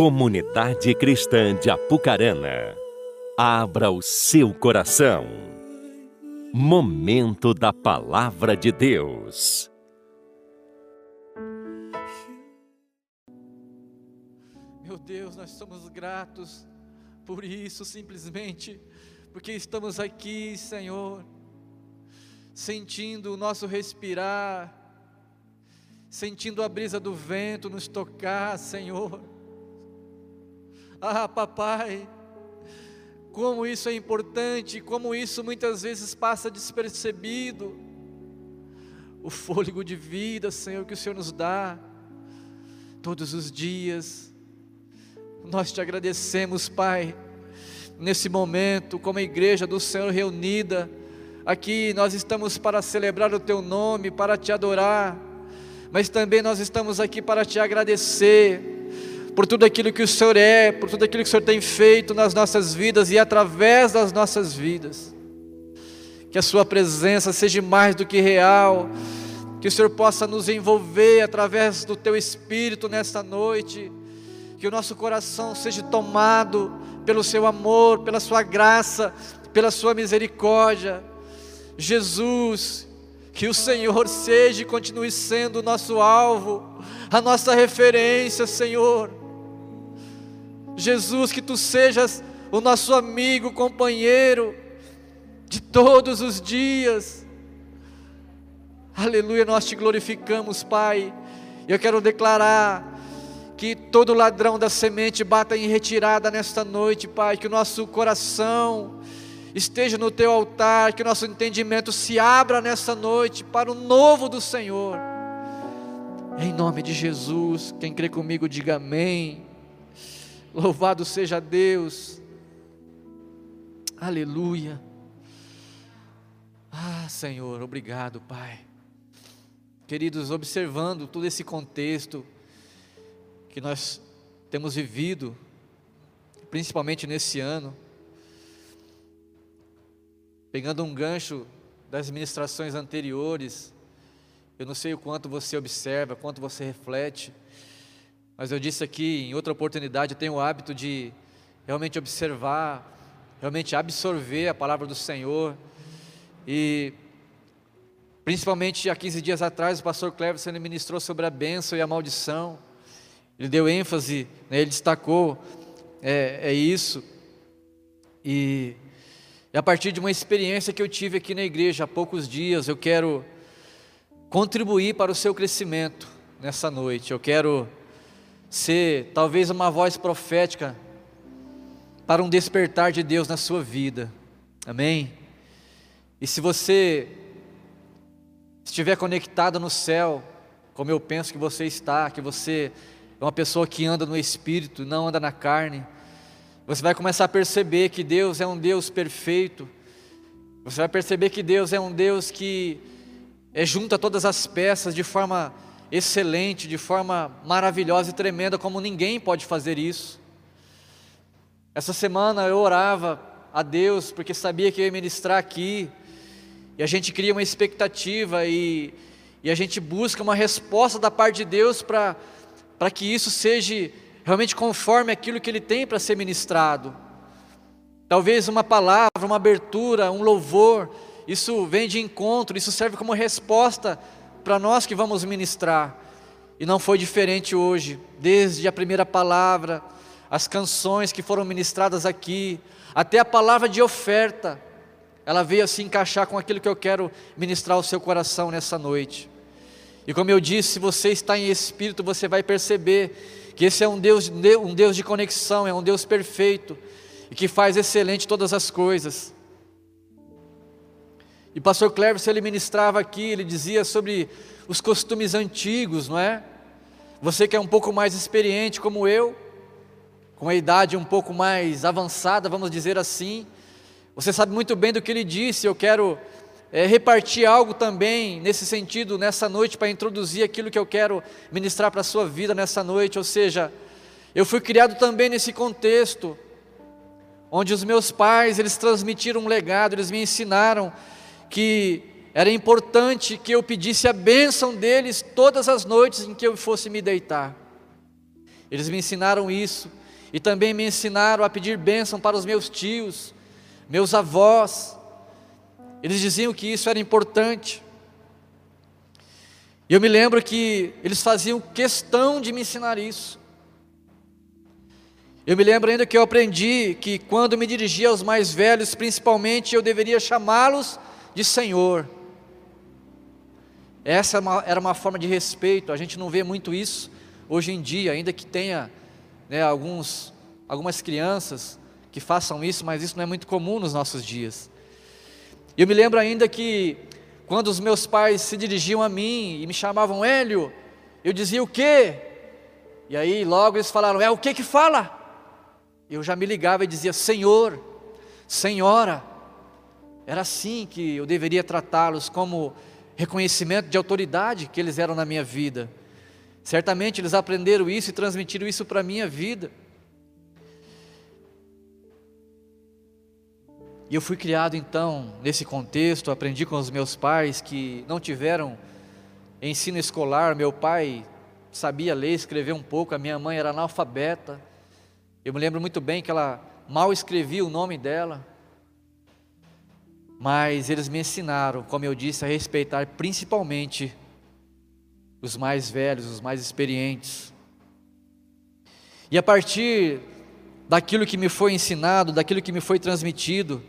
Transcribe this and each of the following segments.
Comunidade Cristã de Apucarana, abra o seu coração. Momento da Palavra de Deus. Meu Deus, nós somos gratos por isso, simplesmente, porque estamos aqui, Senhor, sentindo o nosso respirar, sentindo a brisa do vento nos tocar, Senhor. Ah, papai, como isso é importante, como isso muitas vezes passa despercebido. O fôlego de vida, Senhor, que o Senhor nos dá todos os dias. Nós te agradecemos, Pai, nesse momento, como a igreja do Senhor reunida, aqui nós estamos para celebrar o Teu nome, para te adorar, mas também nós estamos aqui para te agradecer por tudo aquilo que o Senhor é, por tudo aquilo que o Senhor tem feito nas nossas vidas e através das nossas vidas. Que a Sua presença seja mais do que real, que o Senhor possa nos envolver através do Teu Espírito nesta noite, que o nosso coração seja tomado pelo Seu amor, pela Sua graça, pela Sua misericórdia. Jesus, que o Senhor seja e continue sendo o nosso alvo, a nossa referência, Senhor. Jesus, que tu sejas o nosso amigo, companheiro de todos os dias. Aleluia, nós te glorificamos, Pai. Eu quero declarar que todo ladrão da semente bata em retirada nesta noite, Pai, que o nosso coração esteja no teu altar, que o nosso entendimento se abra nessa noite para o novo do Senhor. Em nome de Jesus, quem crê comigo, diga amém. Louvado seja Deus. Aleluia. Ah, Senhor, obrigado, Pai. Queridos, observando todo esse contexto que nós temos vivido, principalmente nesse ano, pegando um gancho das ministrações anteriores, eu não sei o quanto você observa, quanto você reflete, mas eu disse aqui em outra oportunidade, eu tenho o hábito de realmente observar, realmente absorver a palavra do Senhor. E principalmente há 15 dias atrás, o pastor Cleverson ministrou sobre a bênção e a maldição. Ele deu ênfase, né, ele destacou é, é isso. E, e a partir de uma experiência que eu tive aqui na igreja há poucos dias, eu quero contribuir para o seu crescimento nessa noite. Eu quero ser talvez uma voz profética para um despertar de Deus na sua vida. Amém? E se você estiver conectado no céu, como eu penso que você está, que você é uma pessoa que anda no espírito, não anda na carne, você vai começar a perceber que Deus é um Deus perfeito. Você vai perceber que Deus é um Deus que é junta todas as peças de forma excelente, de forma maravilhosa e tremenda, como ninguém pode fazer isso. Essa semana eu orava a Deus, porque sabia que eu ia ministrar aqui, e a gente cria uma expectativa e, e a gente busca uma resposta da parte de Deus para que isso seja realmente conforme aquilo que Ele tem para ser ministrado. Talvez uma palavra, uma abertura, um louvor, isso vem de encontro, isso serve como resposta para nós que vamos ministrar. E não foi diferente hoje, desde a primeira palavra, as canções que foram ministradas aqui, até a palavra de oferta, ela veio se encaixar com aquilo que eu quero ministrar ao seu coração nessa noite. E como eu disse, se você está em espírito, você vai perceber que esse é um Deus, um Deus de conexão, é um Deus perfeito e que faz excelente todas as coisas. E pastor Cleves, ele ministrava aqui, ele dizia sobre os costumes antigos, não é? Você que é um pouco mais experiente como eu, com a idade um pouco mais avançada, vamos dizer assim, você sabe muito bem do que ele disse. Eu quero é, repartir algo também nesse sentido nessa noite para introduzir aquilo que eu quero ministrar para a sua vida nessa noite. Ou seja, eu fui criado também nesse contexto, onde os meus pais eles transmitiram um legado, eles me ensinaram que era importante que eu pedisse a bênção deles todas as noites em que eu fosse me deitar. Eles me ensinaram isso e também me ensinaram a pedir bênção para os meus tios, meus avós. Eles diziam que isso era importante. E eu me lembro que eles faziam questão de me ensinar isso. Eu me lembro ainda que eu aprendi que quando me dirigia aos mais velhos, principalmente, eu deveria chamá-los de Senhor. Essa era uma forma de respeito, a gente não vê muito isso hoje em dia, ainda que tenha né, alguns, algumas crianças que façam isso, mas isso não é muito comum nos nossos dias. Eu me lembro ainda que quando os meus pais se dirigiam a mim e me chamavam Hélio, eu dizia o quê? E aí logo eles falaram, é o que que fala? Eu já me ligava e dizia, Senhor, Senhora. Era assim que eu deveria tratá-los como reconhecimento de autoridade que eles eram na minha vida. Certamente eles aprenderam isso e transmitiram isso para a minha vida. E eu fui criado então nesse contexto, aprendi com os meus pais que não tiveram ensino escolar. Meu pai sabia ler, escrever um pouco, a minha mãe era analfabeta. Eu me lembro muito bem que ela mal escrevia o nome dela. Mas eles me ensinaram, como eu disse, a respeitar principalmente os mais velhos, os mais experientes. E a partir daquilo que me foi ensinado, daquilo que me foi transmitido,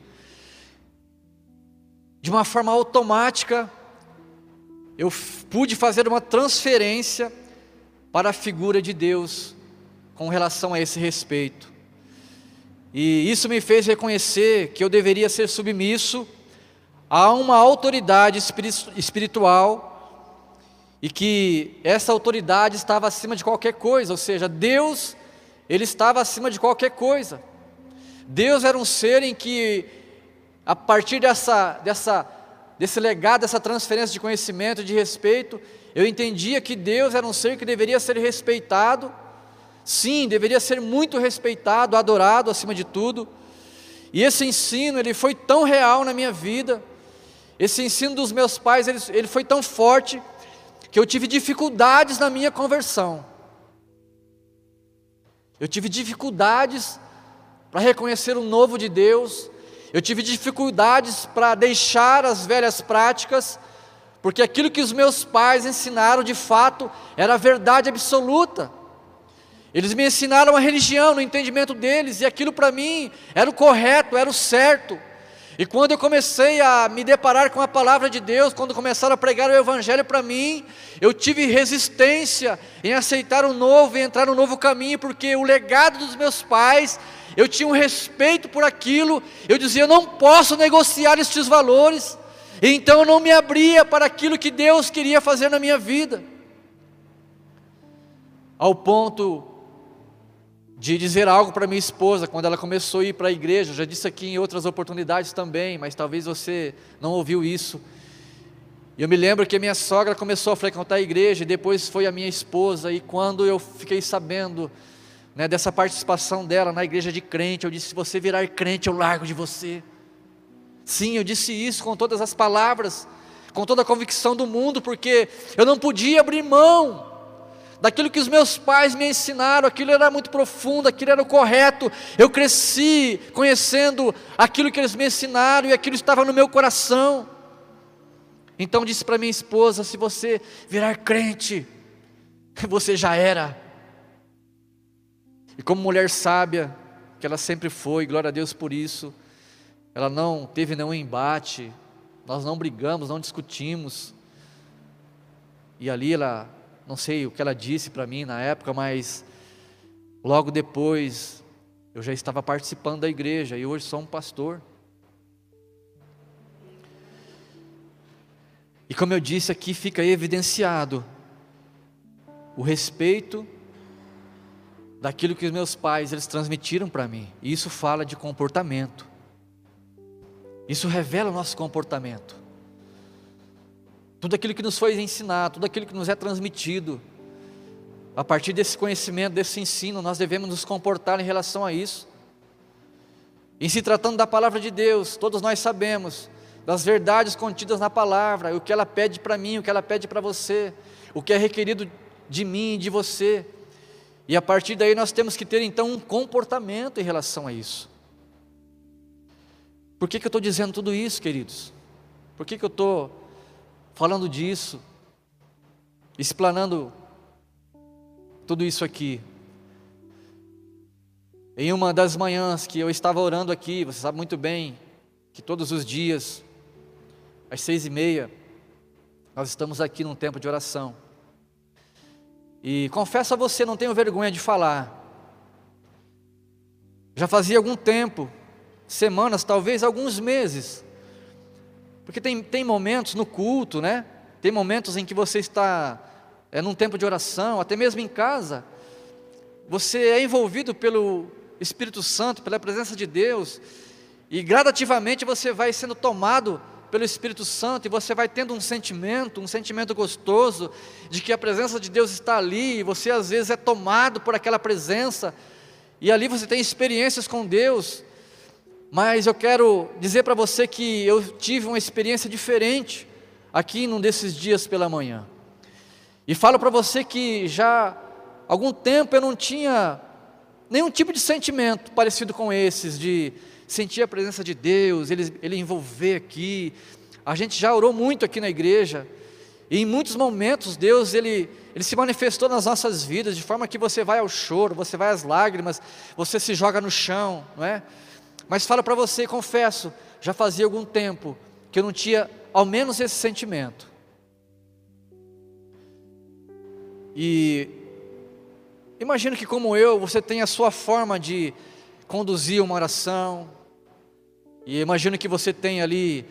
de uma forma automática, eu pude fazer uma transferência para a figura de Deus com relação a esse respeito. E isso me fez reconhecer que eu deveria ser submisso a uma autoridade espiritual e que essa autoridade estava acima de qualquer coisa, ou seja, Deus, ele estava acima de qualquer coisa. Deus era um ser em que a partir dessa, dessa, desse legado, dessa transferência de conhecimento, de respeito, eu entendia que Deus era um ser que deveria ser respeitado, sim, deveria ser muito respeitado, adorado acima de tudo. E esse ensino, ele foi tão real na minha vida, esse ensino dos meus pais, ele, ele foi tão forte, que eu tive dificuldades na minha conversão. Eu tive dificuldades para reconhecer o novo de Deus, eu tive dificuldades para deixar as velhas práticas, porque aquilo que os meus pais ensinaram de fato era verdade absoluta. Eles me ensinaram a religião no entendimento deles, e aquilo para mim era o correto, era o certo. E quando eu comecei a me deparar com a palavra de Deus, quando começaram a pregar o Evangelho para mim, eu tive resistência em aceitar o novo e entrar no novo caminho, porque o legado dos meus pais eu tinha um respeito por aquilo, eu dizia: eu não posso negociar estes valores, então eu não me abria para aquilo que Deus queria fazer na minha vida, ao ponto de dizer algo para minha esposa quando ela começou a ir para a igreja, eu já disse aqui em outras oportunidades também, mas talvez você não ouviu isso. Eu me lembro que a minha sogra começou a frequentar a igreja, e depois foi a minha esposa, e quando eu fiquei sabendo né, dessa participação dela na igreja de crente. Eu disse: se você virar crente, eu largo de você. Sim, eu disse isso com todas as palavras, com toda a convicção do mundo, porque eu não podia abrir mão daquilo que os meus pais me ensinaram, aquilo era muito profundo, aquilo era o correto. Eu cresci conhecendo aquilo que eles me ensinaram e aquilo estava no meu coração. Então disse para minha esposa: se você virar crente, você já era. E como mulher sábia, que ela sempre foi, glória a Deus por isso, ela não teve nenhum embate, nós não brigamos, não discutimos. E ali ela, não sei o que ela disse para mim na época, mas logo depois eu já estava participando da igreja e hoje sou um pastor. E como eu disse aqui, fica evidenciado o respeito daquilo que os meus pais eles transmitiram para mim. E isso fala de comportamento. Isso revela o nosso comportamento. Tudo aquilo que nos foi ensinado, tudo aquilo que nos é transmitido, a partir desse conhecimento, desse ensino, nós devemos nos comportar em relação a isso. Em se tratando da palavra de Deus, todos nós sabemos das verdades contidas na palavra, o que ela pede para mim, o que ela pede para você, o que é requerido de mim e de você. E a partir daí nós temos que ter então um comportamento em relação a isso. Por que, que eu estou dizendo tudo isso, queridos? Por que, que eu estou falando disso? Explanando tudo isso aqui. Em uma das manhãs que eu estava orando aqui, você sabe muito bem que todos os dias, às seis e meia, nós estamos aqui num tempo de oração. E confesso a você, não tenho vergonha de falar. Já fazia algum tempo, semanas, talvez alguns meses. Porque tem, tem momentos no culto, né? Tem momentos em que você está é, num tempo de oração, até mesmo em casa. Você é envolvido pelo Espírito Santo, pela presença de Deus. E gradativamente você vai sendo tomado pelo Espírito Santo e você vai tendo um sentimento, um sentimento gostoso de que a presença de Deus está ali e você às vezes é tomado por aquela presença e ali você tem experiências com Deus. Mas eu quero dizer para você que eu tive uma experiência diferente aqui num desses dias pela manhã. E falo para você que já há algum tempo eu não tinha nenhum tipo de sentimento parecido com esses de sentir a presença de Deus, Ele, Ele envolver aqui. A gente já orou muito aqui na igreja, e em muitos momentos Deus Ele, Ele se manifestou nas nossas vidas, de forma que você vai ao choro, você vai às lágrimas, você se joga no chão, não é? Mas falo para você, confesso, já fazia algum tempo que eu não tinha ao menos esse sentimento. E imagino que como eu, você tem a sua forma de conduzir uma oração, e imagino que você tem ali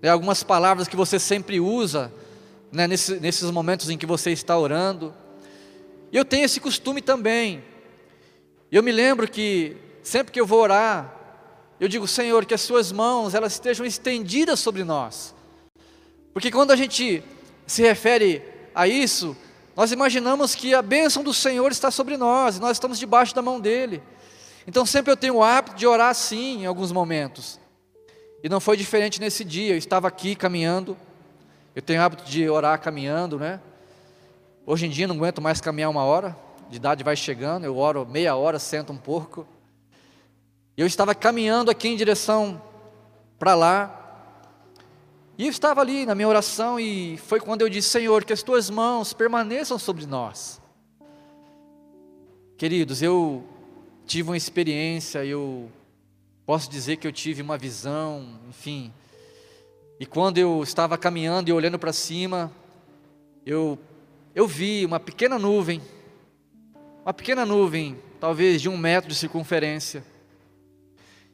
né, algumas palavras que você sempre usa né, nesse, nesses momentos em que você está orando. E eu tenho esse costume também. Eu me lembro que sempre que eu vou orar, eu digo, Senhor, que as suas mãos elas estejam estendidas sobre nós. Porque quando a gente se refere a isso, nós imaginamos que a bênção do Senhor está sobre nós, e nós estamos debaixo da mão dele. Então sempre eu tenho o hábito de orar assim em alguns momentos. E não foi diferente nesse dia, eu estava aqui caminhando, eu tenho hábito de orar caminhando, né? Hoje em dia não aguento mais caminhar uma hora, de idade vai chegando, eu oro meia hora, sento um pouco. E eu estava caminhando aqui em direção para lá, e eu estava ali na minha oração, e foi quando eu disse: Senhor, que as tuas mãos permaneçam sobre nós. Queridos, eu tive uma experiência, eu Posso dizer que eu tive uma visão, enfim. E quando eu estava caminhando e olhando para cima, eu, eu vi uma pequena nuvem, uma pequena nuvem, talvez de um metro de circunferência.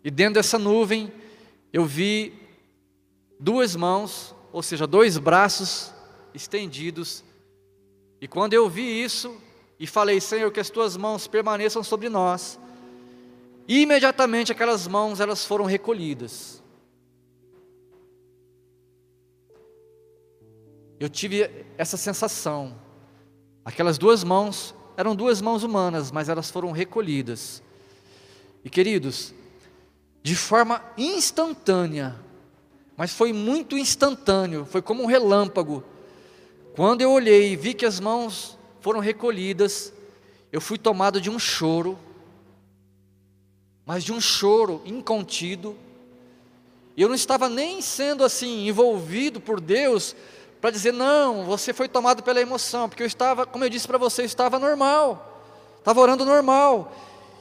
E dentro dessa nuvem, eu vi duas mãos, ou seja, dois braços estendidos. E quando eu vi isso, e falei, Senhor, que as tuas mãos permaneçam sobre nós, imediatamente aquelas mãos elas foram recolhidas. Eu tive essa sensação. Aquelas duas mãos eram duas mãos humanas, mas elas foram recolhidas. E queridos, de forma instantânea, mas foi muito instantâneo, foi como um relâmpago. Quando eu olhei e vi que as mãos foram recolhidas, eu fui tomado de um choro mas de um choro incontido. Eu não estava nem sendo assim envolvido por Deus para dizer não, você foi tomado pela emoção, porque eu estava, como eu disse para você, eu estava normal, estava orando normal.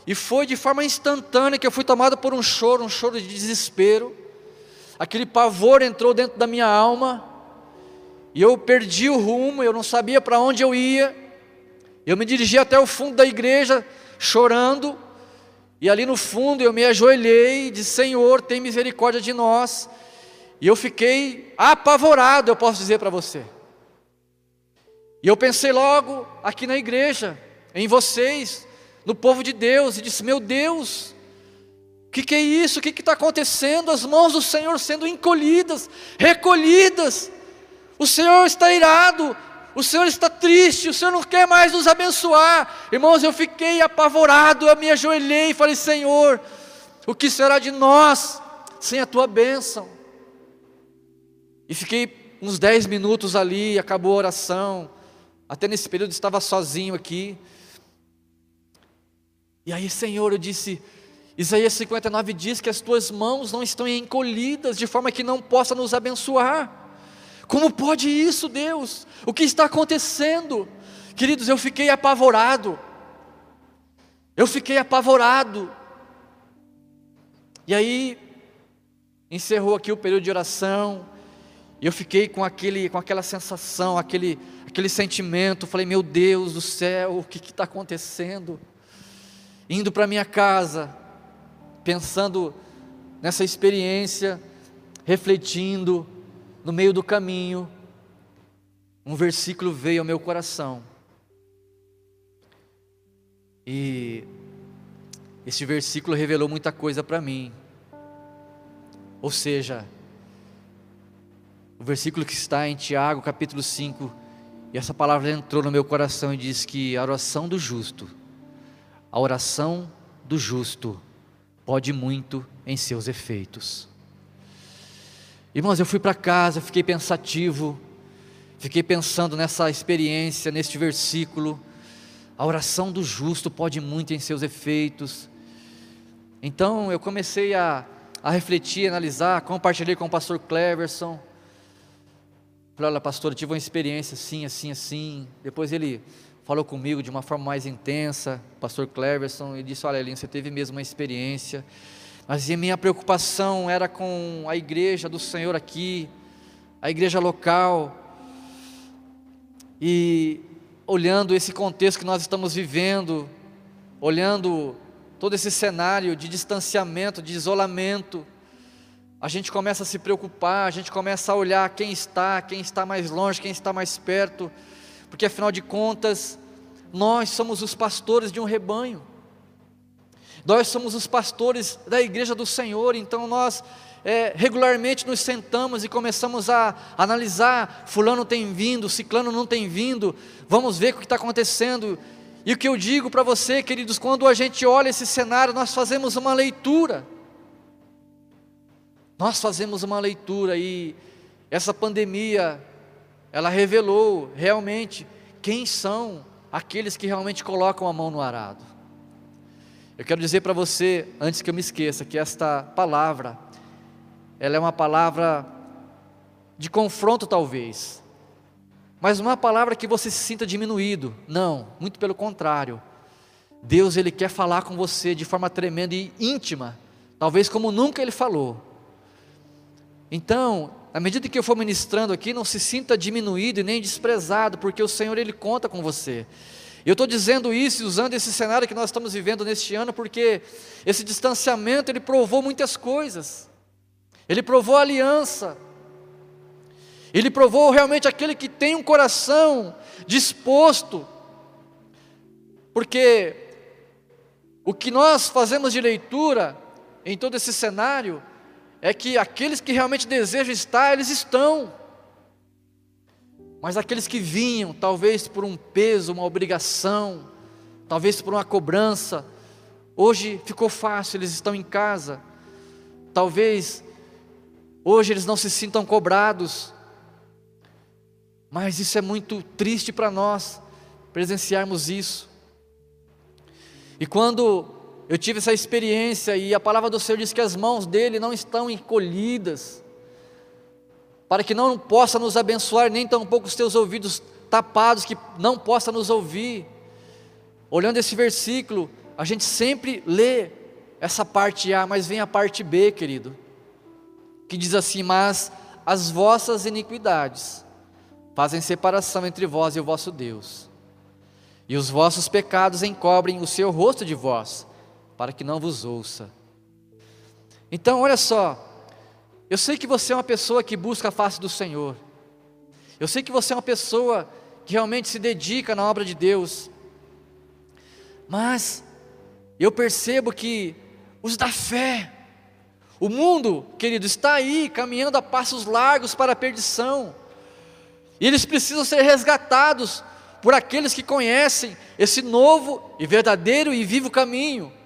E foi de forma instantânea que eu fui tomado por um choro, um choro de desespero. Aquele pavor entrou dentro da minha alma, e eu perdi o rumo, eu não sabia para onde eu ia. Eu me dirigi até o fundo da igreja, chorando, e ali no fundo eu me ajoelhei e disse: Senhor, tem misericórdia de nós. E eu fiquei apavorado, eu posso dizer para você. E eu pensei logo aqui na igreja, em vocês, no povo de Deus, e disse: Meu Deus, o que, que, é isso? O que está acontecendo? As mãos do Senhor sendo encolhidas, recolhidas. O Senhor está irado, o Senhor está triste, o Senhor não quer mais nos abençoar. Irmãos, eu fiquei apavorado, eu me ajoelhei e falei: Senhor, o que será de nós sem a tua bênção? E fiquei uns dez minutos ali, acabou a oração. Até nesse período estava sozinho aqui. E aí, Senhor, eu disse, Isaías 59 diz que as tuas mãos não estão encolhidas de forma que não possa nos abençoar. Como pode isso, Deus? O que está acontecendo? Queridos, eu fiquei apavorado. Eu fiquei apavorado. E aí, encerrou aqui o período de oração, e eu fiquei com, aquele, com aquela sensação, aquele, aquele sentimento. Falei, meu Deus do céu, o que está acontecendo? Indo para minha casa, pensando nessa experiência, refletindo, no meio do caminho, um versículo veio ao meu coração. E esse versículo revelou muita coisa para mim. Ou seja, o versículo que está em Tiago, capítulo 5, e essa palavra entrou no meu coração e diz que a oração do justo, a oração do justo, pode muito em seus efeitos. Irmãos, eu fui para casa, fiquei pensativo, fiquei pensando nessa experiência, neste versículo. A oração do justo pode muito em seus efeitos. Então eu comecei a, a refletir, analisar, compartilhei com o pastor Cleverson Falei, olha, pastor, eu tive uma experiência assim, assim, assim. Depois ele falou comigo de uma forma mais intensa, o pastor Cleverson, e disse: Olha, Elinho, você teve mesmo uma experiência. Mas a minha preocupação era com a igreja do Senhor aqui, a igreja local. E olhando esse contexto que nós estamos vivendo, olhando todo esse cenário de distanciamento, de isolamento, a gente começa a se preocupar, a gente começa a olhar quem está, quem está mais longe, quem está mais perto, porque afinal de contas, nós somos os pastores de um rebanho, nós somos os pastores da igreja do Senhor, então nós é, regularmente nos sentamos e começamos a analisar: Fulano tem vindo, Ciclano não tem vindo, vamos ver o que está acontecendo. E o que eu digo para você, queridos, quando a gente olha esse cenário, nós fazemos uma leitura. Nós fazemos uma leitura e essa pandemia, ela revelou realmente quem são aqueles que realmente colocam a mão no arado. Eu quero dizer para você, antes que eu me esqueça, que esta palavra, ela é uma palavra de confronto talvez, mas é uma palavra que você se sinta diminuído, não, muito pelo contrário. Deus ele quer falar com você de forma tremenda e íntima, talvez como nunca ele falou. Então, à medida que eu for ministrando aqui, não se sinta diminuído e nem desprezado, porque o Senhor Ele conta com você. Eu estou dizendo isso usando esse cenário que nós estamos vivendo neste ano, porque esse distanciamento ele provou muitas coisas. Ele provou aliança. Ele provou realmente aquele que tem um coração disposto. Porque o que nós fazemos de leitura em todo esse cenário é que aqueles que realmente desejam estar, eles estão. Mas aqueles que vinham, talvez por um peso, uma obrigação, talvez por uma cobrança, hoje ficou fácil, eles estão em casa. Talvez hoje eles não se sintam cobrados. Mas isso é muito triste para nós presenciarmos isso. E quando eu tive essa experiência e a palavra do Senhor diz que as mãos dele não estão encolhidas, para que não possa nos abençoar, nem tampouco os teus ouvidos tapados, que não possa nos ouvir. Olhando esse versículo, a gente sempre lê essa parte A, mas vem a parte B, querido, que diz assim: Mas as vossas iniquidades fazem separação entre vós e o vosso Deus, e os vossos pecados encobrem o seu rosto de vós para que não vos ouça. Então, olha só, eu sei que você é uma pessoa que busca a face do Senhor, eu sei que você é uma pessoa que realmente se dedica na obra de Deus, mas eu percebo que os da fé, o mundo, querido, está aí caminhando a passos largos para a perdição, e eles precisam ser resgatados por aqueles que conhecem esse novo e verdadeiro e vivo caminho.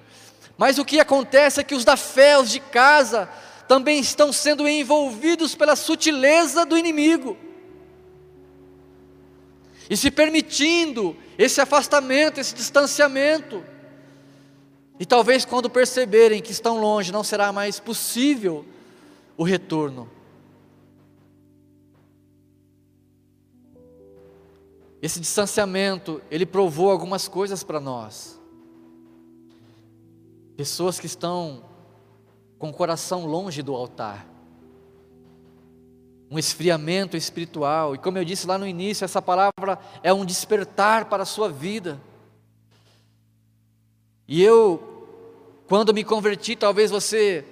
Mas o que acontece é que os da fé, os de casa, também estão sendo envolvidos pela sutileza do inimigo. E se permitindo esse afastamento, esse distanciamento. E talvez quando perceberem que estão longe, não será mais possível o retorno. Esse distanciamento, ele provou algumas coisas para nós. Pessoas que estão com o coração longe do altar. Um esfriamento espiritual. E como eu disse lá no início, essa palavra é um despertar para a sua vida. E eu, quando me converti, talvez você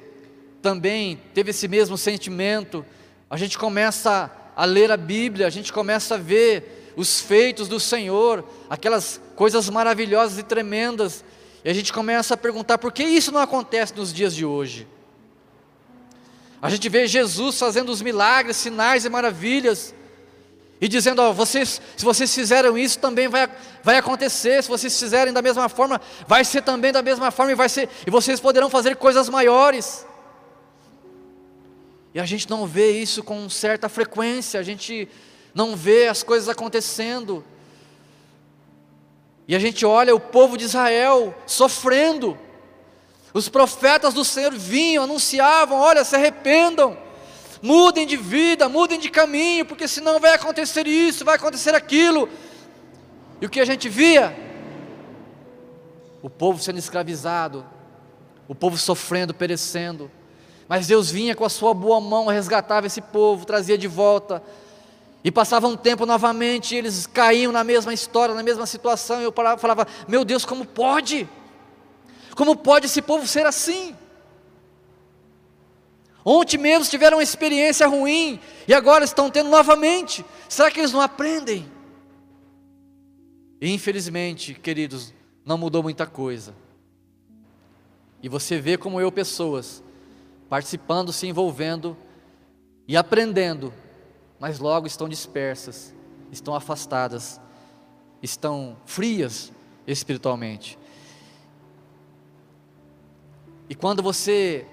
também teve esse mesmo sentimento. A gente começa a ler a Bíblia, a gente começa a ver os feitos do Senhor, aquelas coisas maravilhosas e tremendas, e a gente começa a perguntar por que isso não acontece nos dias de hoje. A gente vê Jesus fazendo os milagres, sinais e maravilhas, e dizendo: ó, vocês, se vocês fizeram isso, também vai, vai acontecer. Se vocês fizerem da mesma forma, vai ser também da mesma forma e vai ser, e vocês poderão fazer coisas maiores. E a gente não vê isso com certa frequência, a gente não vê as coisas acontecendo. E a gente olha o povo de Israel sofrendo. Os profetas do Senhor vinham, anunciavam: olha, se arrependam mudem de vida, mudem de caminho, porque senão vai acontecer isso, vai acontecer aquilo. E o que a gente via? O povo sendo escravizado, o povo sofrendo, perecendo. Mas Deus vinha com a sua boa mão, resgatava esse povo, trazia de volta. E passava um tempo novamente, eles caíam na mesma história, na mesma situação. E eu falava: Meu Deus, como pode? Como pode esse povo ser assim? Ontem mesmo tiveram uma experiência ruim e agora estão tendo novamente. Será que eles não aprendem? E, infelizmente, queridos, não mudou muita coisa. E você vê como eu, pessoas, participando, se envolvendo e aprendendo, mas logo estão dispersas, estão afastadas, estão frias espiritualmente. E quando você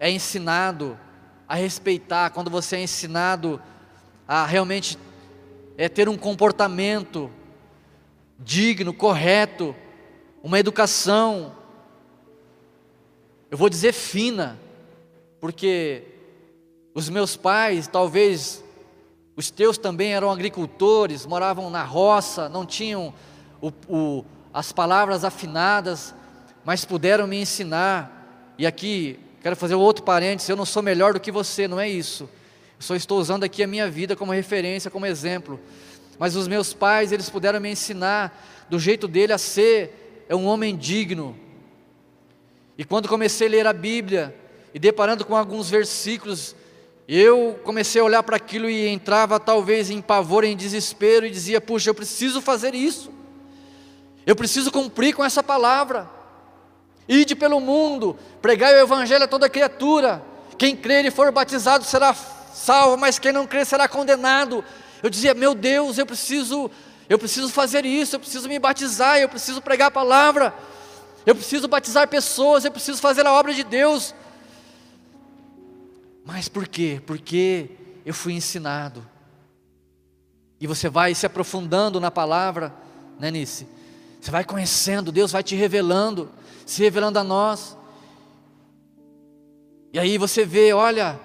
é ensinado a respeitar, quando você é ensinado a realmente é, ter um comportamento digno, correto, uma educação, eu vou dizer fina, porque os meus pais, talvez os teus também eram agricultores, moravam na roça, não tinham o, o, as palavras afinadas, mas puderam me ensinar, e aqui Quero fazer outro parênteses, eu não sou melhor do que você, não é isso. Eu só estou usando aqui a minha vida como referência, como exemplo. Mas os meus pais, eles puderam me ensinar do jeito dele a ser é um homem digno. E quando comecei a ler a Bíblia e deparando com alguns versículos, eu comecei a olhar para aquilo e entrava talvez em pavor, em desespero e dizia: "Puxa, eu preciso fazer isso. Eu preciso cumprir com essa palavra. Ide pelo mundo, pregai o evangelho a toda criatura. Quem crer e for batizado será salvo, mas quem não crer será condenado. Eu dizia: "Meu Deus, eu preciso eu preciso fazer isso, eu preciso me batizar, eu preciso pregar a palavra. Eu preciso batizar pessoas, eu preciso fazer a obra de Deus". Mas por quê? Porque eu fui ensinado. E você vai se aprofundando na palavra, né, Nice? Você vai conhecendo, Deus vai te revelando se revelando a nós. E aí você vê, olha,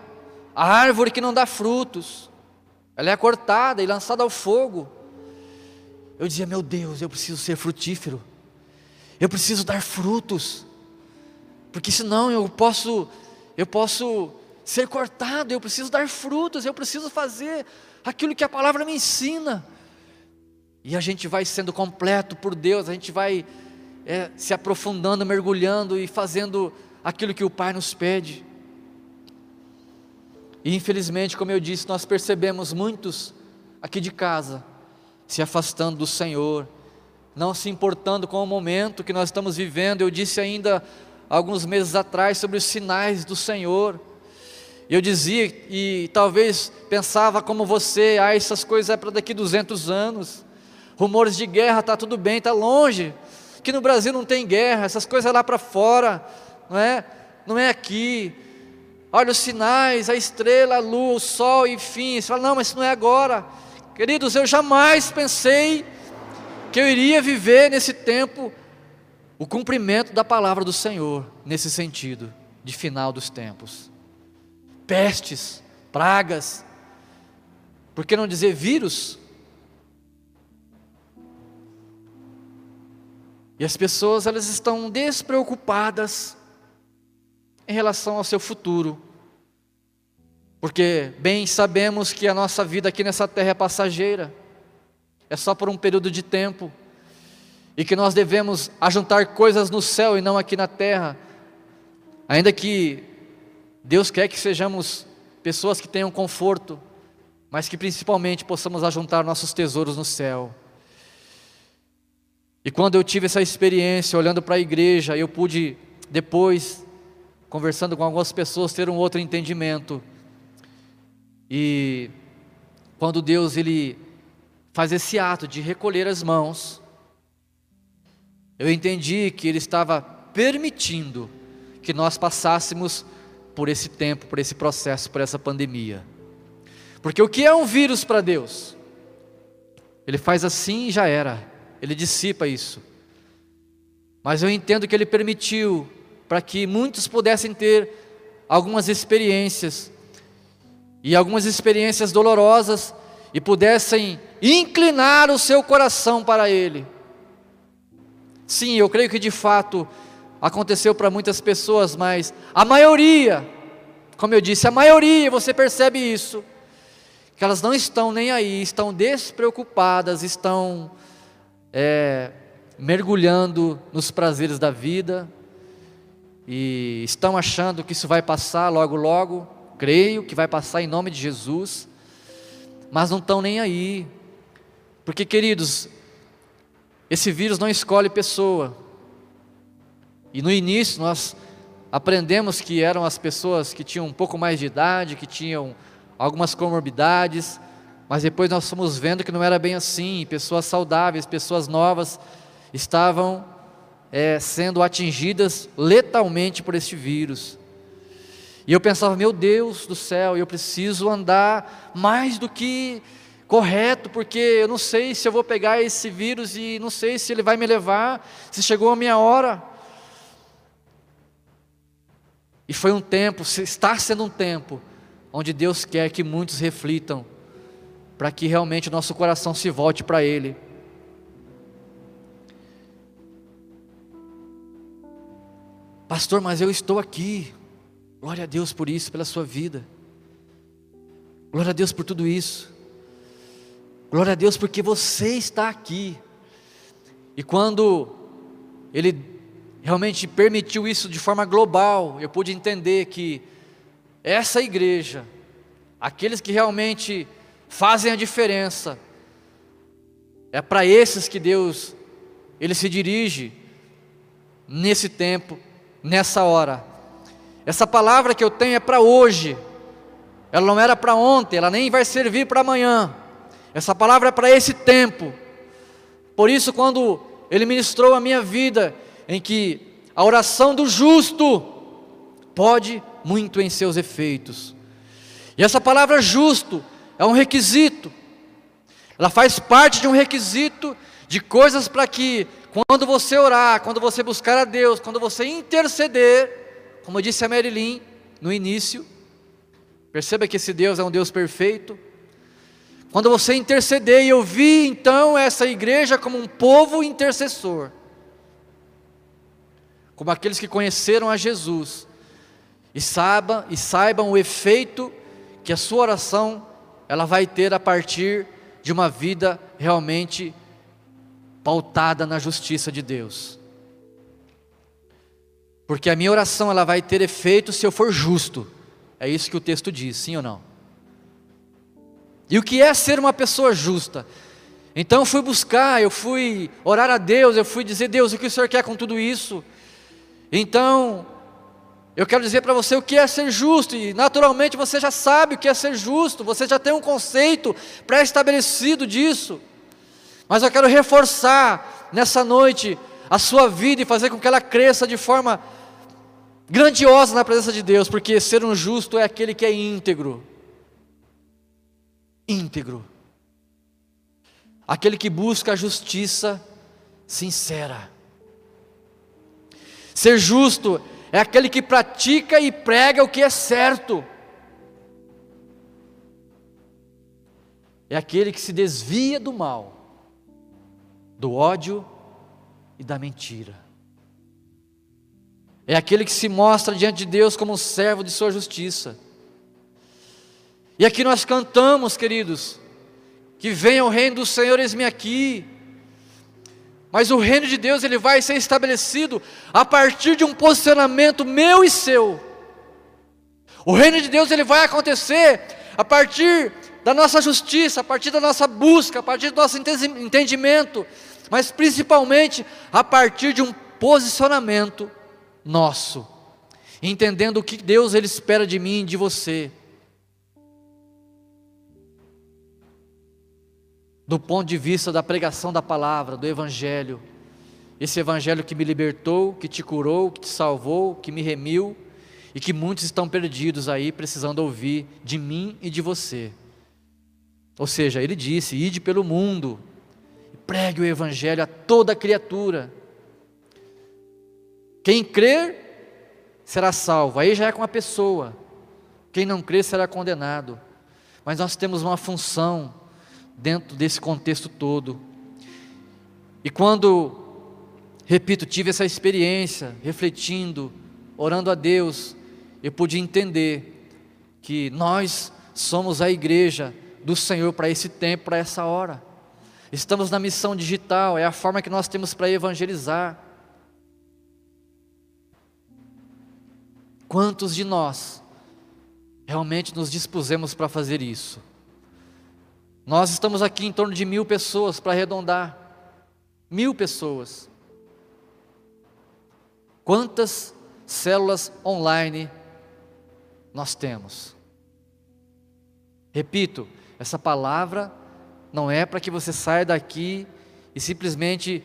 a árvore que não dá frutos, ela é cortada e lançada ao fogo. Eu dizia, meu Deus, eu preciso ser frutífero, eu preciso dar frutos, porque senão eu posso, eu posso ser cortado, eu preciso dar frutos, eu preciso fazer aquilo que a palavra me ensina. E a gente vai sendo completo por Deus, a gente vai é, se aprofundando, mergulhando e fazendo aquilo que o Pai nos pede. E infelizmente, como eu disse, nós percebemos muitos aqui de casa se afastando do Senhor, não se importando com o momento que nós estamos vivendo. Eu disse ainda alguns meses atrás sobre os sinais do Senhor. Eu dizia e talvez pensava como você, ah, essas coisas é para daqui 200 anos. Rumores de guerra, está tudo bem, está longe que no Brasil não tem guerra, essas coisas lá para fora, não é? Não é aqui. Olha os sinais, a estrela, a lua, o sol, enfim. Você fala, não, mas isso não é agora. Queridos, eu jamais pensei que eu iria viver nesse tempo o cumprimento da palavra do Senhor nesse sentido de final dos tempos. Pestes, pragas, por que não dizer vírus? E as pessoas elas estão despreocupadas em relação ao seu futuro. Porque bem sabemos que a nossa vida aqui nessa terra é passageira. É só por um período de tempo. E que nós devemos ajuntar coisas no céu e não aqui na terra. Ainda que Deus quer que sejamos pessoas que tenham conforto, mas que principalmente possamos ajuntar nossos tesouros no céu. E quando eu tive essa experiência, olhando para a igreja, eu pude, depois, conversando com algumas pessoas, ter um outro entendimento. E quando Deus ele faz esse ato de recolher as mãos, eu entendi que Ele estava permitindo que nós passássemos por esse tempo, por esse processo, por essa pandemia. Porque o que é um vírus para Deus? Ele faz assim e já era ele dissipa isso. Mas eu entendo que ele permitiu para que muitos pudessem ter algumas experiências, e algumas experiências dolorosas, e pudessem inclinar o seu coração para ele. Sim, eu creio que de fato aconteceu para muitas pessoas, mas a maioria, como eu disse, a maioria, você percebe isso, que elas não estão nem aí, estão despreocupadas, estão é, mergulhando nos prazeres da vida e estão achando que isso vai passar logo, logo. Creio que vai passar em nome de Jesus, mas não estão nem aí, porque, queridos, esse vírus não escolhe pessoa. E no início nós aprendemos que eram as pessoas que tinham um pouco mais de idade, que tinham algumas comorbidades, mas depois nós fomos vendo que não era bem assim, pessoas saudáveis, pessoas novas estavam é, sendo atingidas letalmente por este vírus. E eu pensava, meu Deus do céu, eu preciso andar mais do que correto, porque eu não sei se eu vou pegar esse vírus e não sei se ele vai me levar, se chegou a minha hora. E foi um tempo, está sendo um tempo, onde Deus quer que muitos reflitam para que realmente o nosso coração se volte para Ele. Pastor, mas eu estou aqui. Glória a Deus por isso, pela sua vida. Glória a Deus por tudo isso. Glória a Deus porque você está aqui. E quando Ele realmente permitiu isso de forma global, eu pude entender que essa igreja, aqueles que realmente fazem a diferença. É para esses que Deus ele se dirige nesse tempo, nessa hora. Essa palavra que eu tenho é para hoje. Ela não era para ontem, ela nem vai servir para amanhã. Essa palavra é para esse tempo. Por isso, quando Ele ministrou a minha vida, em que a oração do justo pode muito em seus efeitos. E essa palavra justo é um requisito. Ela faz parte de um requisito de coisas para que quando você orar, quando você buscar a Deus, quando você interceder, como disse a Marilyn no início, perceba que esse Deus é um Deus perfeito. Quando você interceder, e eu vi então essa igreja como um povo intercessor, como aqueles que conheceram a Jesus, e saibam, e saibam o efeito que a sua oração ela vai ter a partir de uma vida realmente pautada na justiça de Deus. Porque a minha oração ela vai ter efeito se eu for justo. É isso que o texto diz, sim ou não? E o que é ser uma pessoa justa? Então eu fui buscar, eu fui orar a Deus, eu fui dizer, Deus, o que o Senhor quer com tudo isso? Então, eu quero dizer para você o que é ser justo, e naturalmente você já sabe o que é ser justo, você já tem um conceito pré-estabelecido disso. Mas eu quero reforçar nessa noite a sua vida e fazer com que ela cresça de forma grandiosa na presença de Deus, porque ser um justo é aquele que é íntegro. Íntegro. Aquele que busca a justiça sincera. Ser justo é aquele que pratica e prega o que é certo. É aquele que se desvia do mal, do ódio e da mentira. É aquele que se mostra diante de Deus como um servo de sua justiça. E aqui nós cantamos, queridos, que venha o reino do Senhor, eis-me aqui. Mas o reino de Deus ele vai ser estabelecido a partir de um posicionamento meu e seu. O reino de Deus ele vai acontecer a partir da nossa justiça, a partir da nossa busca, a partir do nosso entendimento, mas principalmente a partir de um posicionamento nosso, entendendo o que Deus ele espera de mim e de você. Do ponto de vista da pregação da palavra, do Evangelho. Esse Evangelho que me libertou, que te curou, que te salvou, que me remiu e que muitos estão perdidos aí precisando ouvir de mim e de você. Ou seja, ele disse: ide pelo mundo, pregue o Evangelho a toda criatura. Quem crer será salvo, aí já é com a pessoa. Quem não crer será condenado. Mas nós temos uma função dentro desse contexto todo. E quando, repito, tive essa experiência, refletindo, orando a Deus, eu pude entender que nós somos a igreja do Senhor para esse tempo, para essa hora. Estamos na missão digital, é a forma que nós temos para evangelizar. Quantos de nós realmente nos dispusemos para fazer isso? Nós estamos aqui em torno de mil pessoas para arredondar. Mil pessoas. Quantas células online nós temos? Repito, essa palavra não é para que você saia daqui e simplesmente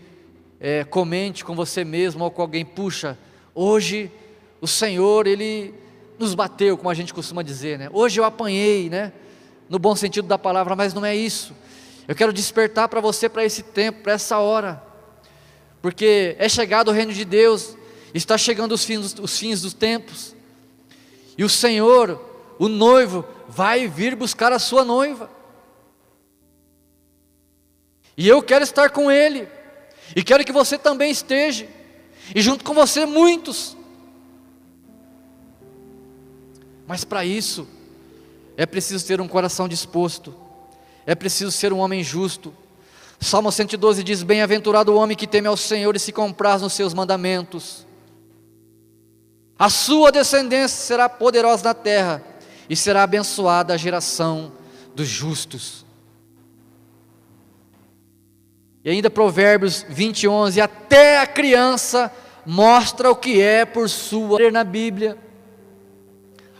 é, comente com você mesmo ou com alguém, puxa, hoje o Senhor, Ele nos bateu, como a gente costuma dizer, né? Hoje eu apanhei, né? No bom sentido da palavra, mas não é isso. Eu quero despertar para você para esse tempo, para essa hora, porque é chegado o reino de Deus, está chegando os fins, os fins dos tempos, e o Senhor, o noivo, vai vir buscar a sua noiva, e eu quero estar com Ele, e quero que você também esteja, e junto com você muitos, mas para isso, é preciso ter um coração disposto, é preciso ser um homem justo. Salmo 112 diz: Bem-aventurado o homem que teme ao Senhor e se compraz nos seus mandamentos. A sua descendência será poderosa na terra e será abençoada a geração dos justos. E ainda Provérbios 20, 11: Até a criança mostra o que é por sua na Bíblia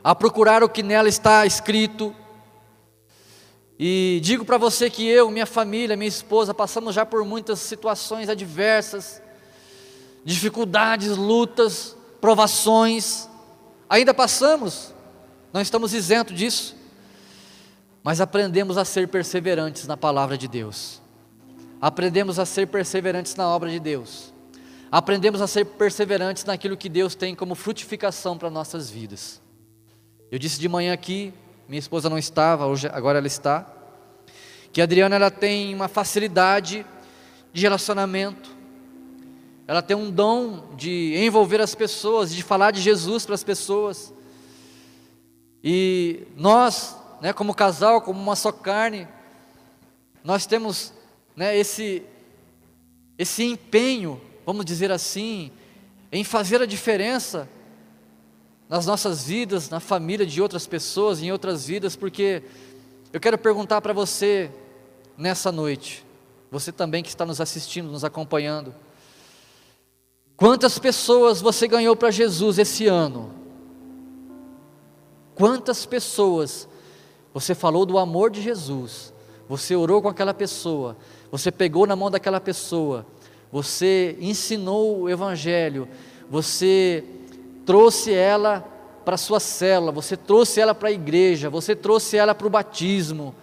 a procurar o que nela está escrito. E digo para você que eu, minha família, minha esposa, passamos já por muitas situações adversas, dificuldades, lutas, provações, ainda passamos, não estamos isentos disso, mas aprendemos a ser perseverantes na palavra de Deus, aprendemos a ser perseverantes na obra de Deus, aprendemos a ser perseverantes naquilo que Deus tem como frutificação para nossas vidas. Eu disse de manhã aqui, minha esposa não estava, hoje, agora ela está, que a Adriana ela tem uma facilidade de relacionamento, ela tem um dom de envolver as pessoas, de falar de Jesus para as pessoas. E nós, né, como casal, como uma só carne, nós temos né, esse, esse empenho, vamos dizer assim, em fazer a diferença nas nossas vidas, na família de outras pessoas, em outras vidas, porque eu quero perguntar para você nessa noite, você também que está nos assistindo, nos acompanhando, quantas pessoas você ganhou para Jesus esse ano? Quantas pessoas você falou do amor de Jesus, você orou com aquela pessoa, você pegou na mão daquela pessoa, você ensinou o Evangelho, você trouxe ela para sua célula, você trouxe ela para a igreja, você trouxe ela para o batismo,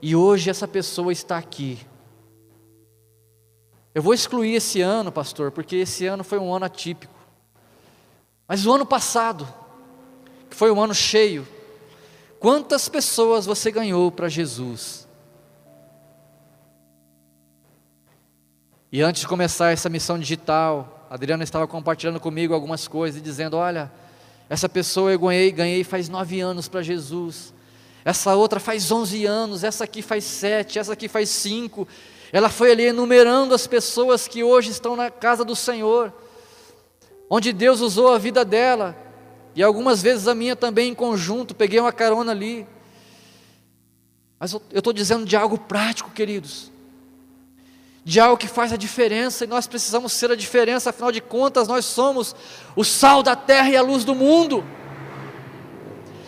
e hoje essa pessoa está aqui. Eu vou excluir esse ano, pastor, porque esse ano foi um ano atípico. Mas o ano passado, que foi um ano cheio, quantas pessoas você ganhou para Jesus? E antes de começar essa missão digital, Adriana estava compartilhando comigo algumas coisas e dizendo: Olha, essa pessoa eu ganhei, ganhei faz nove anos para Jesus, essa outra faz onze anos, essa aqui faz sete, essa aqui faz cinco. Ela foi ali enumerando as pessoas que hoje estão na casa do Senhor onde Deus usou a vida dela, e algumas vezes a minha também em conjunto, peguei uma carona ali. Mas eu estou dizendo de algo prático, queridos, de algo que faz a diferença, e nós precisamos ser a diferença, afinal de contas, nós somos o sal da terra e a luz do mundo.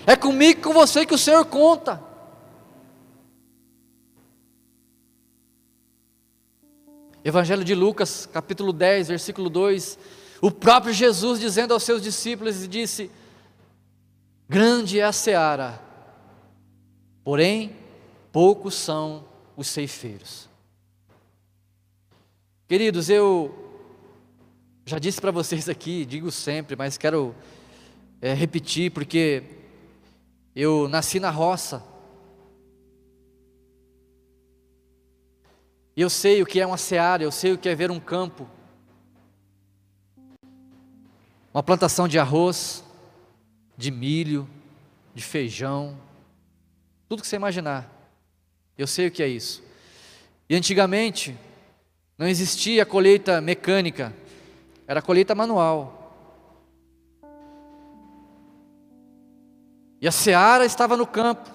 É comigo e com você que o Senhor conta. Evangelho de Lucas, capítulo 10, versículo 2 o próprio Jesus dizendo aos seus discípulos disse: Grande é a seara, porém poucos são os ceifeiros. Queridos, eu já disse para vocês aqui, digo sempre, mas quero é, repetir porque eu nasci na roça. E eu sei o que é uma seara, eu sei o que é ver um campo. Uma plantação de arroz, de milho, de feijão, tudo que você imaginar. Eu sei o que é isso. E antigamente não existia colheita mecânica, era colheita manual. E a seara estava no campo.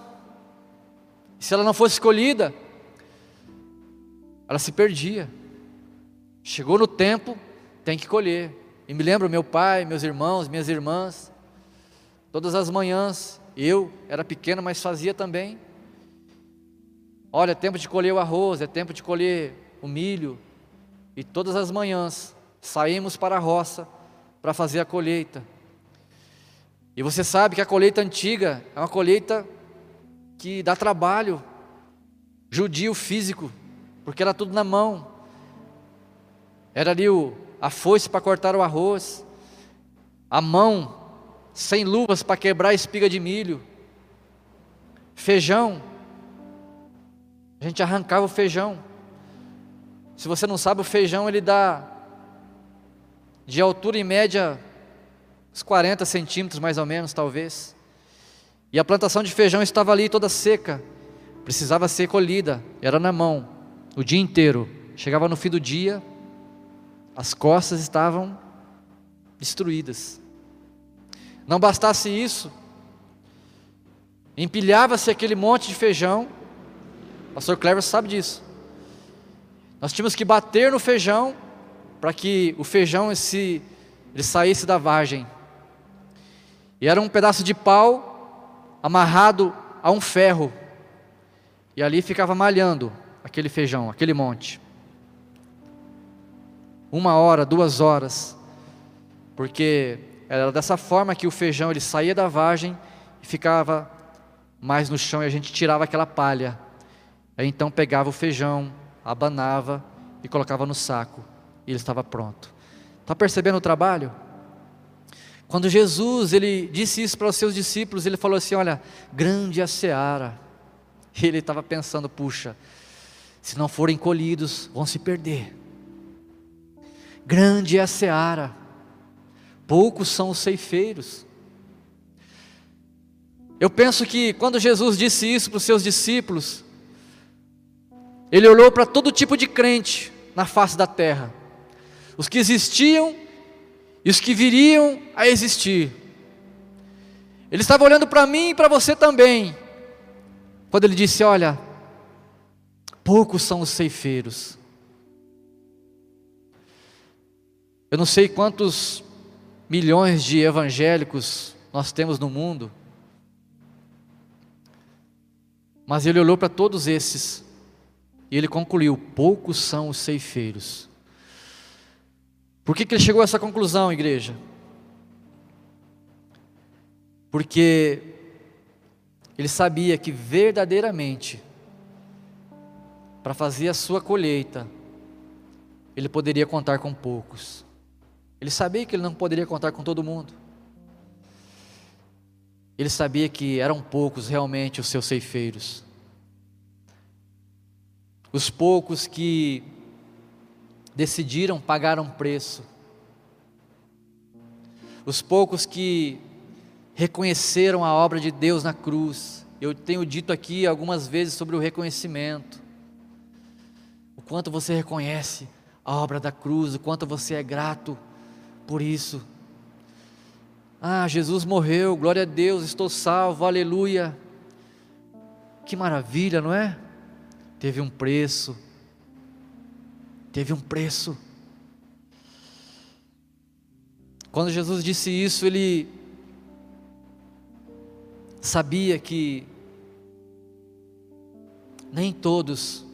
Se ela não fosse colhida, ela se perdia. Chegou no tempo, tem que colher. E me lembro meu pai, meus irmãos, minhas irmãs, todas as manhãs, eu era pequeno, mas fazia também. Olha, é tempo de colher o arroz, é tempo de colher o milho. E todas as manhãs saímos para a roça para fazer a colheita. E você sabe que a colheita antiga é uma colheita que dá trabalho, judio físico, porque era tudo na mão. Era ali o, a foice para cortar o arroz, a mão sem luvas para quebrar a espiga de milho, feijão. A gente arrancava o feijão. Se você não sabe, o feijão ele dá de altura em média uns 40 centímetros mais ou menos, talvez. E a plantação de feijão estava ali toda seca, precisava ser colhida, era na mão, o dia inteiro. Chegava no fim do dia, as costas estavam destruídas. Não bastasse isso, empilhava-se aquele monte de feijão. O pastor Clever sabe disso. Nós tínhamos que bater no feijão para que o feijão esse, ele saísse da vagem. E era um pedaço de pau amarrado a um ferro. E ali ficava malhando aquele feijão, aquele monte uma hora, duas horas, porque era dessa forma que o feijão ele saía da vagem e ficava mais no chão e a gente tirava aquela palha. Aí então pegava o feijão, abanava e colocava no saco e ele estava pronto. Está percebendo o trabalho? Quando Jesus ele disse isso para os seus discípulos, ele falou assim: Olha, grande a seara. E ele estava pensando: puxa, se não forem colhidos, vão se perder. Grande é a seara, poucos são os ceifeiros. Eu penso que quando Jesus disse isso para os seus discípulos, ele olhou para todo tipo de crente na face da terra, os que existiam e os que viriam a existir. Ele estava olhando para mim e para você também, quando ele disse: Olha, poucos são os ceifeiros. Eu não sei quantos milhões de evangélicos nós temos no mundo, mas ele olhou para todos esses e ele concluiu: poucos são os ceifeiros. Por que, que ele chegou a essa conclusão, igreja? Porque ele sabia que verdadeiramente, para fazer a sua colheita, ele poderia contar com poucos. Ele sabia que ele não poderia contar com todo mundo. ele sabia que eram poucos realmente os seus ceifeiros. Os poucos que decidiram pagar um preço. Os poucos que reconheceram a obra de Deus na cruz. Eu tenho dito aqui algumas vezes sobre o reconhecimento. O quanto você reconhece a obra da cruz, o quanto você é grato por isso. Ah, Jesus morreu, glória a Deus, estou salvo, aleluia. Que maravilha, não é? Teve um preço, teve um preço. Quando Jesus disse isso, ele sabia que nem todos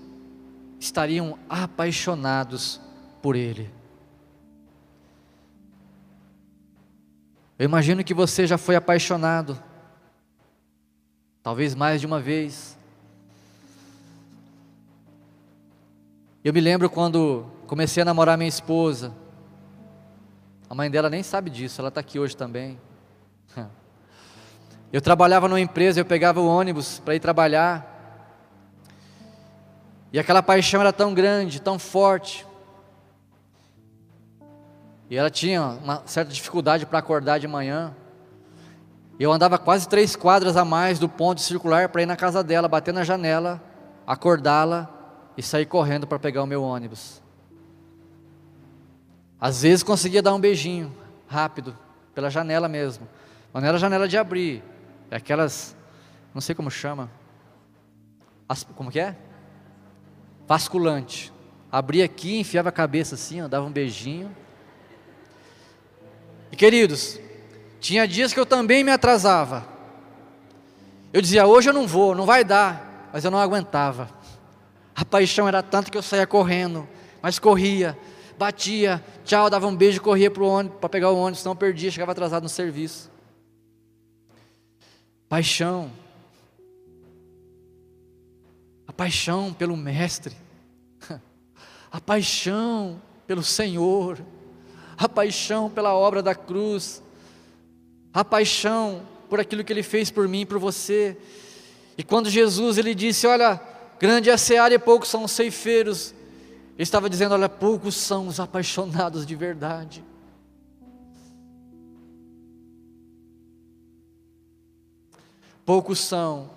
estariam apaixonados por Ele. Eu imagino que você já foi apaixonado, talvez mais de uma vez. Eu me lembro quando comecei a namorar minha esposa. A mãe dela nem sabe disso, ela está aqui hoje também. Eu trabalhava numa empresa, eu pegava o ônibus para ir trabalhar. E aquela paixão era tão grande, tão forte. E ela tinha uma certa dificuldade para acordar de manhã. Eu andava quase três quadras a mais do ponto circular para ir na casa dela, bater na janela, acordá-la e sair correndo para pegar o meu ônibus. Às vezes conseguia dar um beijinho, rápido, pela janela mesmo. Mas não era janela de abrir, é aquelas, não sei como chama. As, como que é? Vasculante. Abria aqui, enfiava a cabeça assim, ó, dava um beijinho. E queridos, tinha dias que eu também me atrasava. Eu dizia, hoje eu não vou, não vai dar, mas eu não aguentava. A paixão era tanta que eu saía correndo, mas corria, batia, tchau, dava um beijo, corria para para pegar o ônibus, senão perdia, chegava atrasado no serviço. Paixão. A paixão pelo Mestre. A paixão pelo Senhor a paixão pela obra da cruz, a paixão por aquilo que ele fez por mim e por você. E quando Jesus ele disse: Olha, grande é a seara e poucos são os ceifeiros, ele estava dizendo: Olha, poucos são os apaixonados de verdade. Poucos são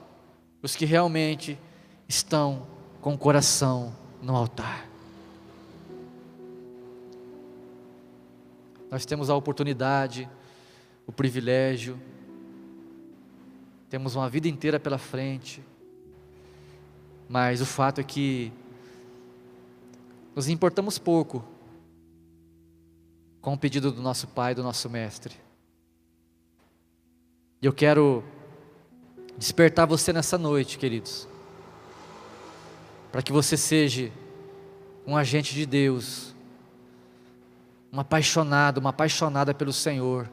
os que realmente estão com o coração no altar. Nós temos a oportunidade, o privilégio, temos uma vida inteira pela frente, mas o fato é que nos importamos pouco com o pedido do nosso Pai, do nosso Mestre. E eu quero despertar você nessa noite, queridos, para que você seja um agente de Deus um apaixonado, uma apaixonada pelo Senhor,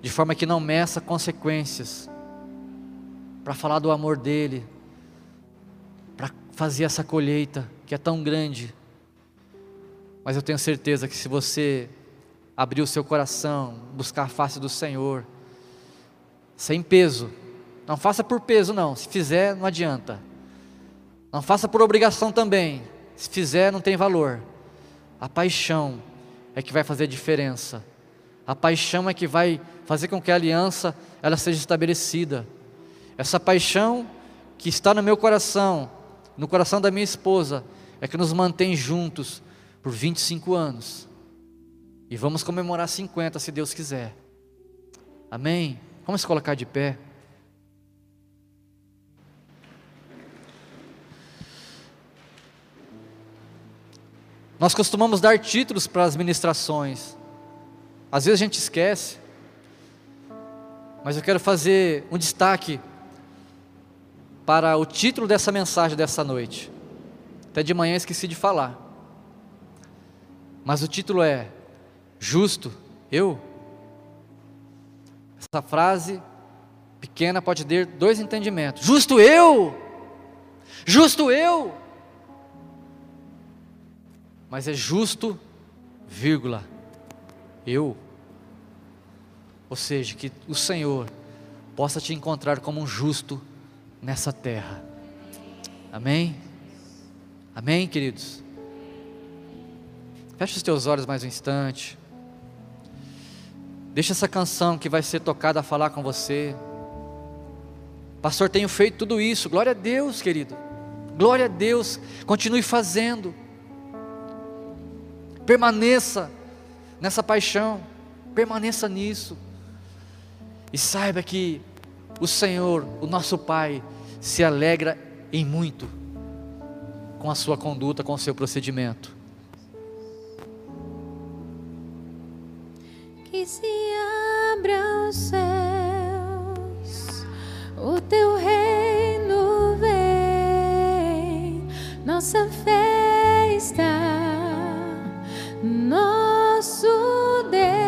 de forma que não meça consequências, para falar do amor dEle, fazer essa colheita que é tão grande. Mas eu tenho certeza que se você abrir o seu coração, buscar a face do Senhor, sem peso, não faça por peso, não, se fizer, não adianta. Não faça por obrigação também, se fizer, não tem valor. A paixão é que vai fazer a diferença. A paixão é que vai fazer com que a aliança ela seja estabelecida. Essa paixão que está no meu coração, no coração da minha esposa, é que nos mantém juntos por 25 anos. E vamos comemorar 50 se Deus quiser. Amém? Vamos se colocar de pé. Nós costumamos dar títulos para as ministrações. Às vezes a gente esquece. Mas eu quero fazer um destaque para o título dessa mensagem dessa noite. Até de manhã esqueci de falar. Mas o título é Justo eu? Essa frase pequena pode ter dois entendimentos. Justo eu? Justo eu? mas é justo, vírgula, eu. Ou seja, que o Senhor possa te encontrar como um justo nessa terra. Amém? Amém, queridos? Feche os teus olhos mais um instante. Deixa essa canção que vai ser tocada a falar com você. Pastor, tenho feito tudo isso. Glória a Deus, querido. Glória a Deus. Continue fazendo. Permaneça nessa paixão. Permaneça nisso. E saiba que o Senhor, o nosso Pai, se alegra em muito com a sua conduta, com o seu procedimento. Que se abra os céus, o teu reino vem, nossa fé está, nosso Deus,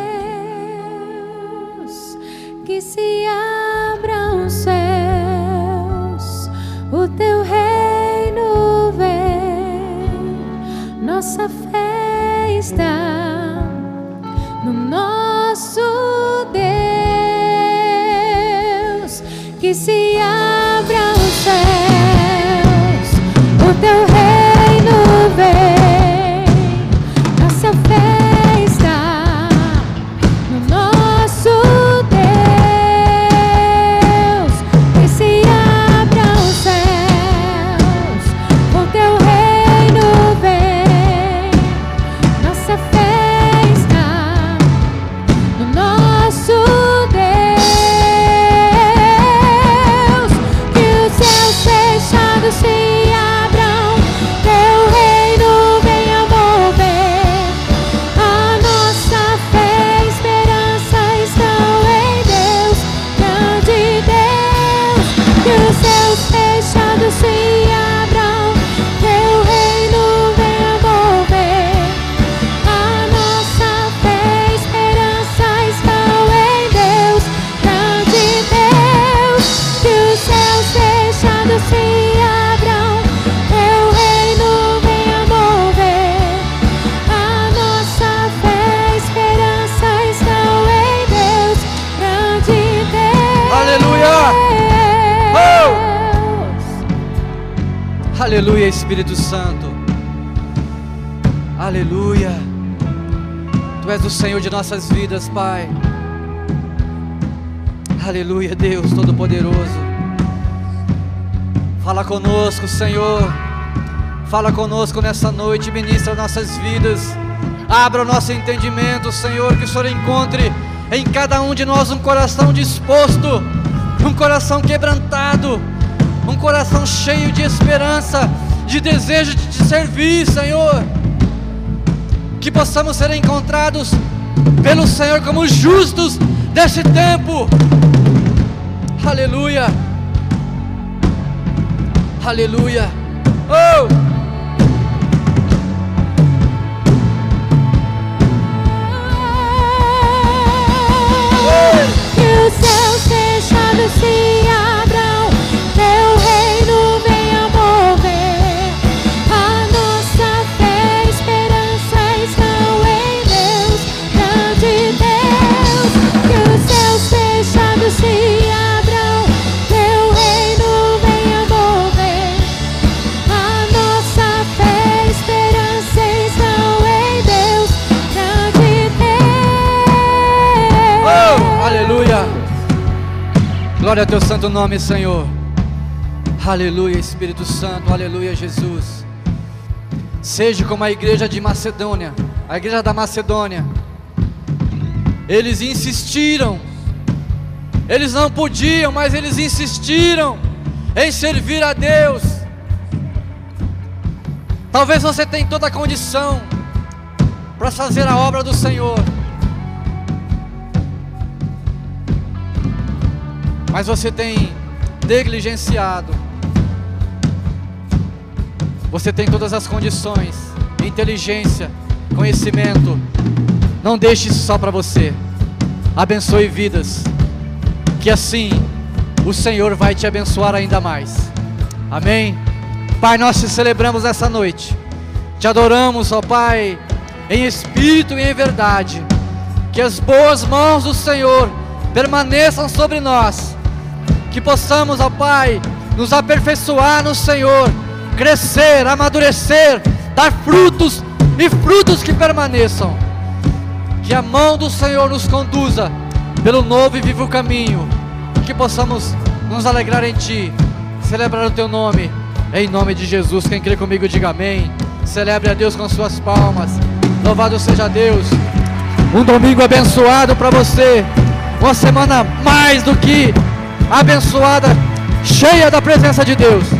que se abra os céus, o teu reino vem, nossa fé está no nosso Deus, que se abra os céus, nossas vidas, Pai. Aleluia, Deus Todo-Poderoso. Fala conosco, Senhor. Fala conosco nessa noite, ministra nossas vidas. Abra o nosso entendimento, Senhor, que o Senhor encontre em cada um de nós um coração disposto, um coração quebrantado, um coração cheio de esperança, de desejo de te servir, Senhor. Que possamos ser encontrados pelo Senhor como justos deste tempo. Aleluia. Aleluia. Oh! Que os céus fechados se Glória ao teu santo nome, Senhor. Aleluia, Espírito Santo. Aleluia, Jesus. Seja como a igreja de Macedônia, a igreja da Macedônia. Eles insistiram. Eles não podiam, mas eles insistiram em servir a Deus. Talvez você tenha toda a condição para fazer a obra do Senhor. Mas você tem negligenciado. Você tem todas as condições, inteligência, conhecimento. Não deixe isso só para você. Abençoe vidas. Que assim o Senhor vai te abençoar ainda mais. Amém. Pai, nós te celebramos essa noite. Te adoramos, ó Pai, em espírito e em verdade. Que as boas mãos do Senhor permaneçam sobre nós Que possamos, ó Pai, nos aperfeiçoar no Senhor, crescer, amadurecer, dar frutos e frutos que permaneçam. Que a mão do Senhor nos conduza pelo novo e vivo caminho. Que possamos nos alegrar em Ti, celebrar o Teu nome, em nome de Jesus. Quem crê comigo, diga amém. Celebre a Deus com suas palmas. Louvado seja Deus. Um domingo abençoado para você. Uma semana mais do que abençoada, cheia da presença de Deus.